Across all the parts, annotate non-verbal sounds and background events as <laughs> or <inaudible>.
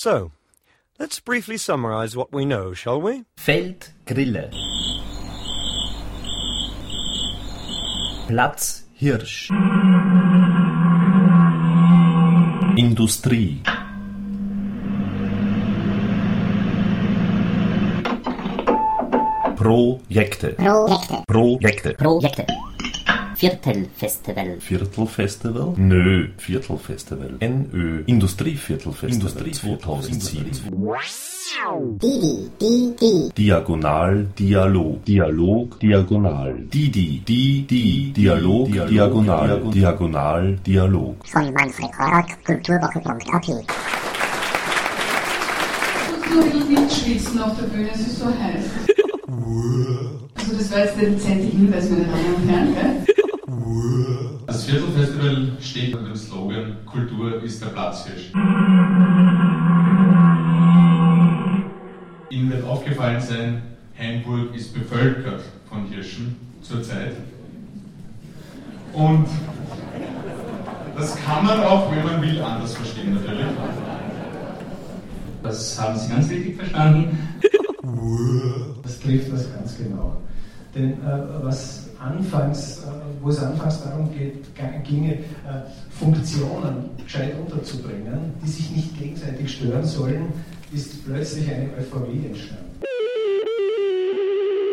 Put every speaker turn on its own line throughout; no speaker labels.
So, let's briefly summarize what we know, shall we?
Feldgrille. Platz Hirsch. Industrie. Projekte.
Projekte.
Projekte.
Projekte. Viertelfestival.
Viertelfestival? Nö, Viertelfestival. NÖ. Industrieviertelfestival. Industrie 2007.
Didi, di, di.
Diagonal, Dialog. Dialog, Diagonal. Didi, di, di. Dialog, Diagonal. Diagonal, Dialog.
Von Manfred Horak, Kulturwoche.at.
nur ein bisschen mitschwitzen auf der Bühne, es ist so heiß. Also das war jetzt der dezente Hinweis, meine Damen und Herren. Gell?
Das Viertelfestival steht unter dem Slogan Kultur ist der Platzhirsch. Ihnen wird aufgefallen sein, Hainburg ist bevölkert von Hirschen zurzeit. Und das kann man auch, wenn man will, anders verstehen natürlich.
Das haben Sie ganz richtig verstanden.
Das trifft das ganz genau. Denn äh, was anfangs, äh, wo es anfangs darum geht, ginge, äh, Funktionen gescheit unterzubringen, die sich nicht gegenseitig stören sollen, ist plötzlich eine Euphorie entstanden.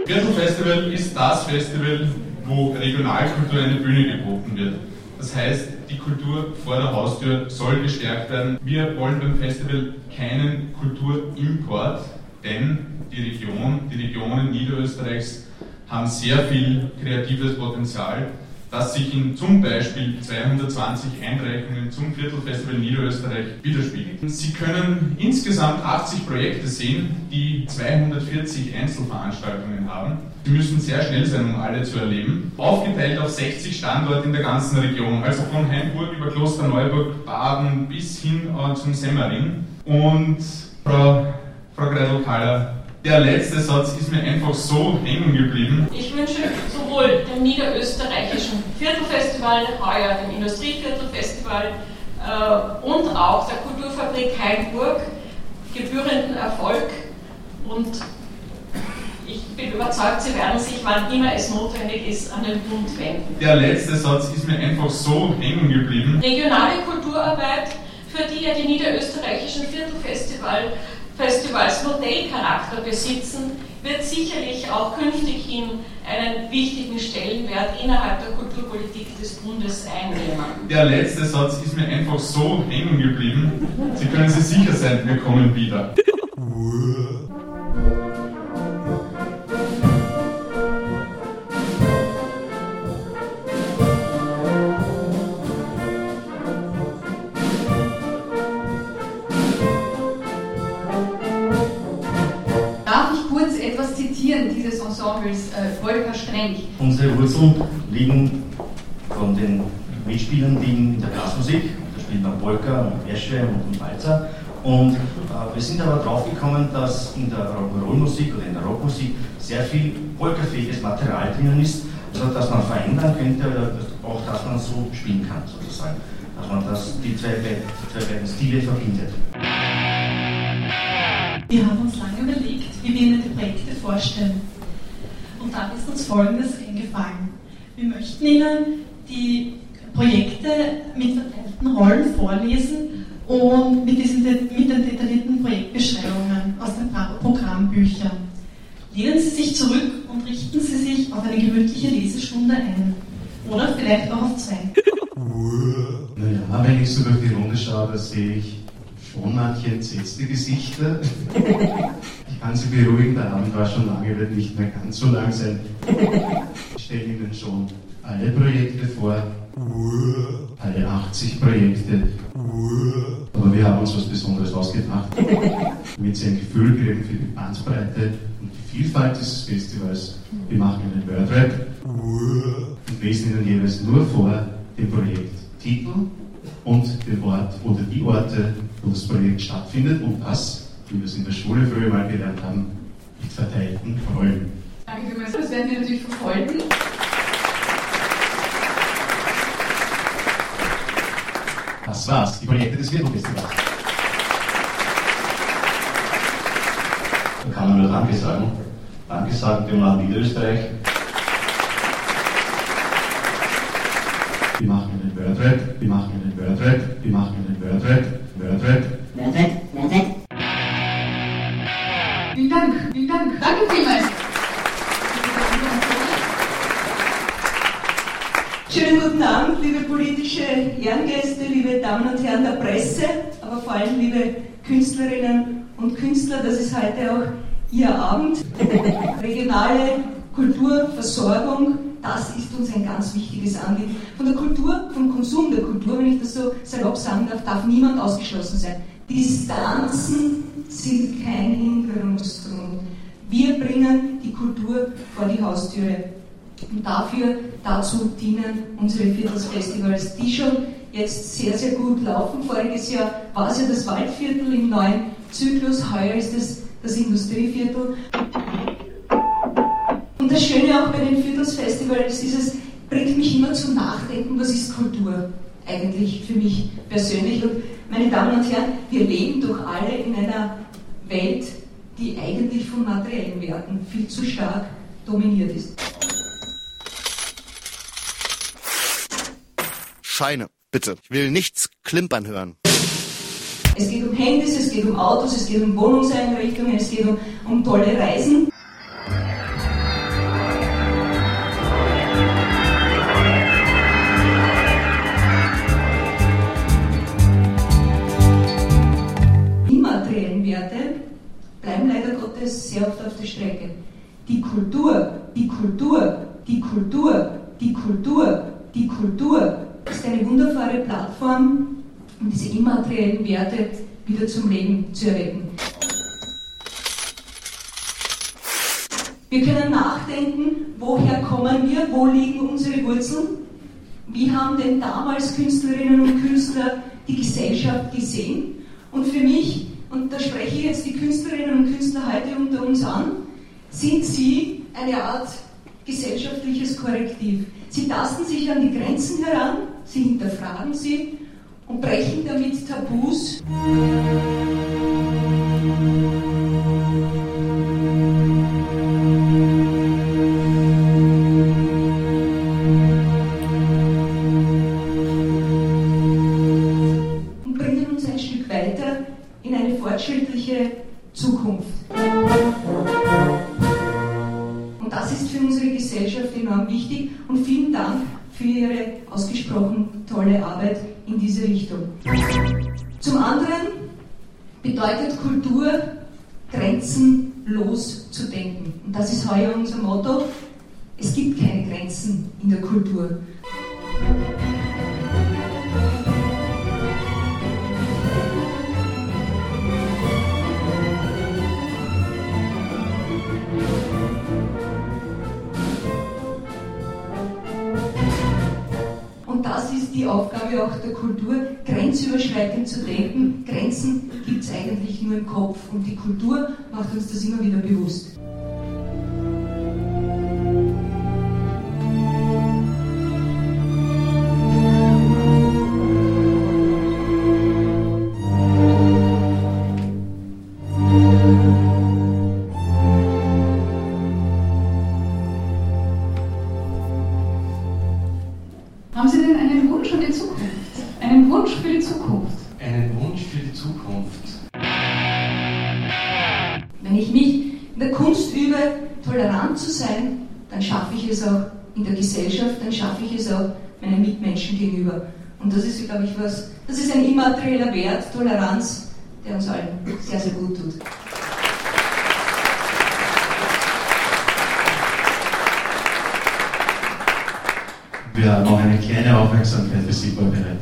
Viertelfestival ist das Festival, wo Regionalkultur eine Bühne geboten wird. Das heißt, die Kultur vor der Haustür soll gestärkt werden. Wir wollen beim Festival keinen Kulturimport, denn die Region, die Regionen Niederösterreichs haben sehr viel kreatives Potenzial, das sich in zum Beispiel 220 Einreichungen zum Viertelfestival Niederösterreich widerspiegelt. Sie können insgesamt 80 Projekte sehen, die 240 Einzelveranstaltungen haben. Sie müssen sehr schnell sein, um alle zu erleben. Aufgeteilt auf 60 Standorte in der ganzen Region, also von Hainburg über Klosterneuburg, Baden bis hin äh, zum Semmering. Und Frau, Frau Greidel-Kaller, der letzte Satz ist mir einfach so hängen geblieben.
Ich wünsche sowohl dem niederösterreichischen Viertelfestival, heuer dem Industrieviertelfestival äh, und auch der Kulturfabrik Hainburg gebührenden Erfolg und ich bin überzeugt, Sie werden sich, wann immer es notwendig ist, an den Bund wenden.
Der letzte Satz ist mir einfach so hängen geblieben.
Regionale Kulturarbeit, für die ja die niederösterreichischen Viertelfestival Festivals Modellcharakter besitzen, wird sicherlich auch künftig hin einen wichtigen Stellenwert innerhalb der Kulturpolitik des Bundes einnehmen.
Der letzte Satz ist mir einfach so hängen geblieben. Sie können sich sicher sein, wir kommen wieder.
Dieses Ensembles äh, Volker Strench?
Unsere Wurzeln liegen von den Mitspielern liegen in der Blasmusik. Da spielt man Polka und Wäsche und, und Walzer. Und äh, wir sind aber draufgekommen, dass in der Rock'n'Roll-Musik oder in der Rockmusik sehr viel polkafähiges Material drinnen ist, also dass man verändern könnte, auch dass man so spielen kann, sozusagen. Dass man das, die, zwei, die zwei beiden Stile verbindet.
Wir haben uns lange überlegt, wie wir Ihnen die Projekte vorstellen. Dann ist uns Folgendes eingefallen. Wir möchten Ihnen die Projekte mit verteilten Rollen vorlesen und mit, diesen, mit den detaillierten Projektbeschreibungen aus den Pro- Programmbüchern. Lehnen Sie sich zurück und richten Sie sich auf eine gemütliche Lesestunde ein. Oder vielleicht auch auf zwei.
Naja, wenn ich so durch die Runde schaue, sehe ich schon manche entsetzte Gesichter. Ich kann Sie beruhigen, der Abend war schon lange, wird nicht mehr ganz so lang sein. Ich stelle Ihnen schon alle Projekte vor, alle 80 Projekte. Aber wir haben uns was Besonderes ausgedacht, damit Sie ein Gefühl kriegen für die Bandbreite und die Vielfalt dieses Festivals. Wir machen einen Wordrap und lesen Ihnen jeweils nur vor den Projekttitel und den Ort oder die Orte, wo das Projekt stattfindet und das, wie wir es in der Schule früher mal gelernt haben, mit verteilten Rollen.
Danke vielmals. Das werden wir natürlich verfolgen.
Das war's, die Projekte des Viertelfestivals.
kann man nur Danke sagen. Danke sagen dem Land Niederösterreich.
Wir machen einen Wordrap, wir machen einen Wordrap,
politische Ehrengäste, liebe Damen und Herren der Presse, aber vor allem liebe Künstlerinnen und Künstler. Das ist heute auch Ihr Abend. <laughs> Regionale Kulturversorgung, das ist uns ein ganz wichtiges Anliegen. Von der Kultur, vom Konsum der Kultur, wenn ich das so salopp sagen darf, darf niemand ausgeschlossen sein. Distanzen sind kein Hinderungsgrund. Wir bringen die Kultur vor die Haustüre. Und dafür, dazu dienen unsere Viertelsfestivals, die schon jetzt sehr, sehr gut laufen. Voriges Jahr war es ja das Waldviertel im neuen Zyklus, heuer ist es das Industrieviertel. Und das Schöne auch bei den Viertelsfestivals ist es, bringt mich immer zum Nachdenken, was ist Kultur eigentlich für mich persönlich. Und meine Damen und Herren, wir leben doch alle in einer Welt, die eigentlich von materiellen Werten viel zu stark dominiert ist.
Scheine, bitte. Ich will nichts klimpern hören.
Es geht um Handys, es geht um Autos, es geht um Wohnungseinrichtungen, es geht um, um tolle Reisen. Immateriellen Werte bleiben leider Gottes sehr oft auf der Strecke. Die Kultur, die Kultur, die Kultur, die Kultur, die Kultur ist eine wunderbare Plattform, um diese immateriellen Werte wieder zum Leben zu erwecken. Wir können nachdenken, woher kommen wir, wo liegen unsere Wurzeln, wie haben denn damals Künstlerinnen und Künstler die Gesellschaft gesehen. Und für mich, und da spreche ich jetzt die Künstlerinnen und Künstler heute unter uns an, sind sie eine Art gesellschaftliches Korrektiv. Sie tasten sich an die Grenzen heran, sie hinterfragen sie und brechen damit Tabus. Ausgesprochen tolle Arbeit in diese Richtung. Zum anderen bedeutet Kultur, grenzenlos zu denken. Und das ist heuer unser Motto. Es gibt keine Grenzen in der Kultur. Die Aufgabe auch der Kultur, grenzüberschreitend zu denken. Grenzen gibt es eigentlich nur im Kopf und die Kultur macht uns das immer wieder bewusst. Gegenüber. Und das ist, glaube ich, was, das ist ein immaterieller Wert, Toleranz, der uns allen sehr, sehr gut tut.
Wir haben auch eine kleine Aufmerksamkeit für Sie vorbereitet.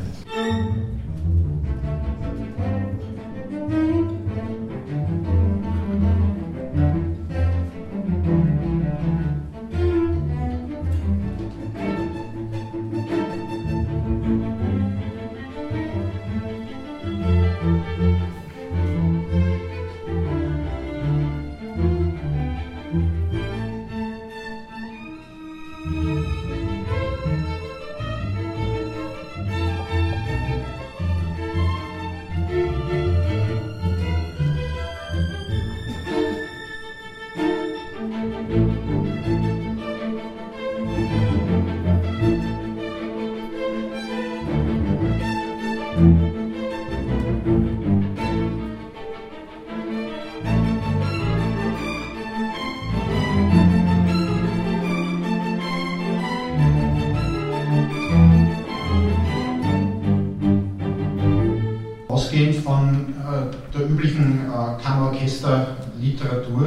Der üblichen äh, Kammerorchester-Literatur,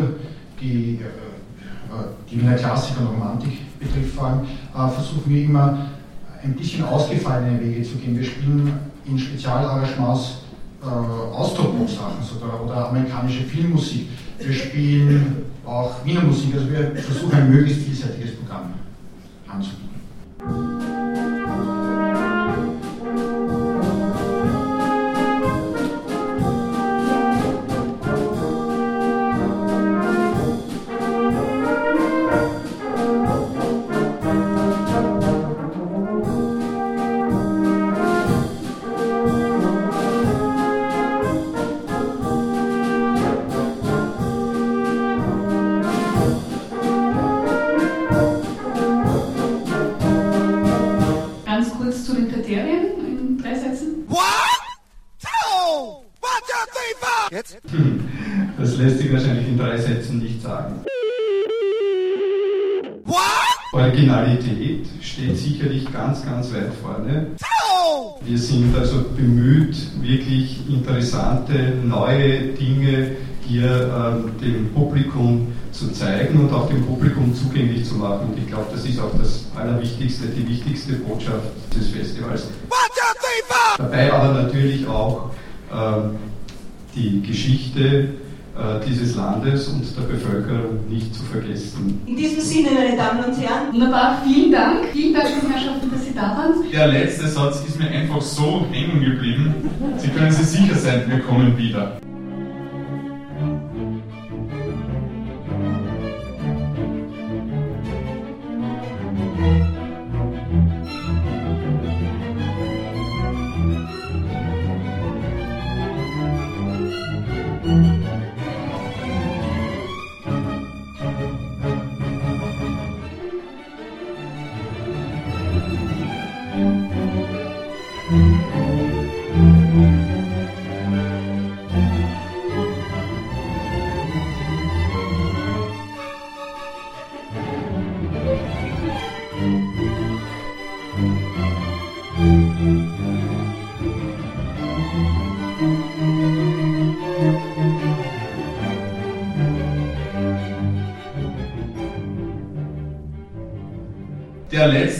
die die Wiener Klassik und Romantik betrifft vor allem, versuchen wir immer ein bisschen ausgefallene Wege zu gehen. Wir spielen in Spezialarrangements äh, Austropop-Sachen oder, oder amerikanische Filmmusik. Wir spielen auch Wiener Musik, also wir versuchen ein möglichst vielseitiges Programm anzubieten.
Originalität steht sicherlich ganz, ganz weit vorne. Wir sind also bemüht, wirklich interessante, neue Dinge hier äh, dem Publikum zu zeigen und auch dem Publikum zugänglich zu machen. Und ich glaube, das ist auch das Allerwichtigste, die wichtigste Botschaft des Festivals. Dabei aber natürlich auch äh, die Geschichte dieses Landes und der Bevölkerung nicht zu vergessen.
In diesem Sinne, meine Damen und Herren.
Wunderbar, vielen Dank. Vielen Dank, Herrschaften, dass Sie da waren.
Der letzte Satz ist mir einfach so hängen geblieben. Sie können sich sicher sein, wir kommen wieder.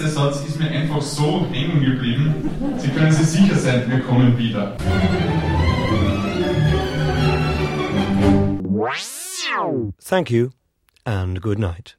Letzte Satz ist mir einfach so hängen geblieben. Sie können sich sicher sein, wir kommen wieder.
Thank you and good night.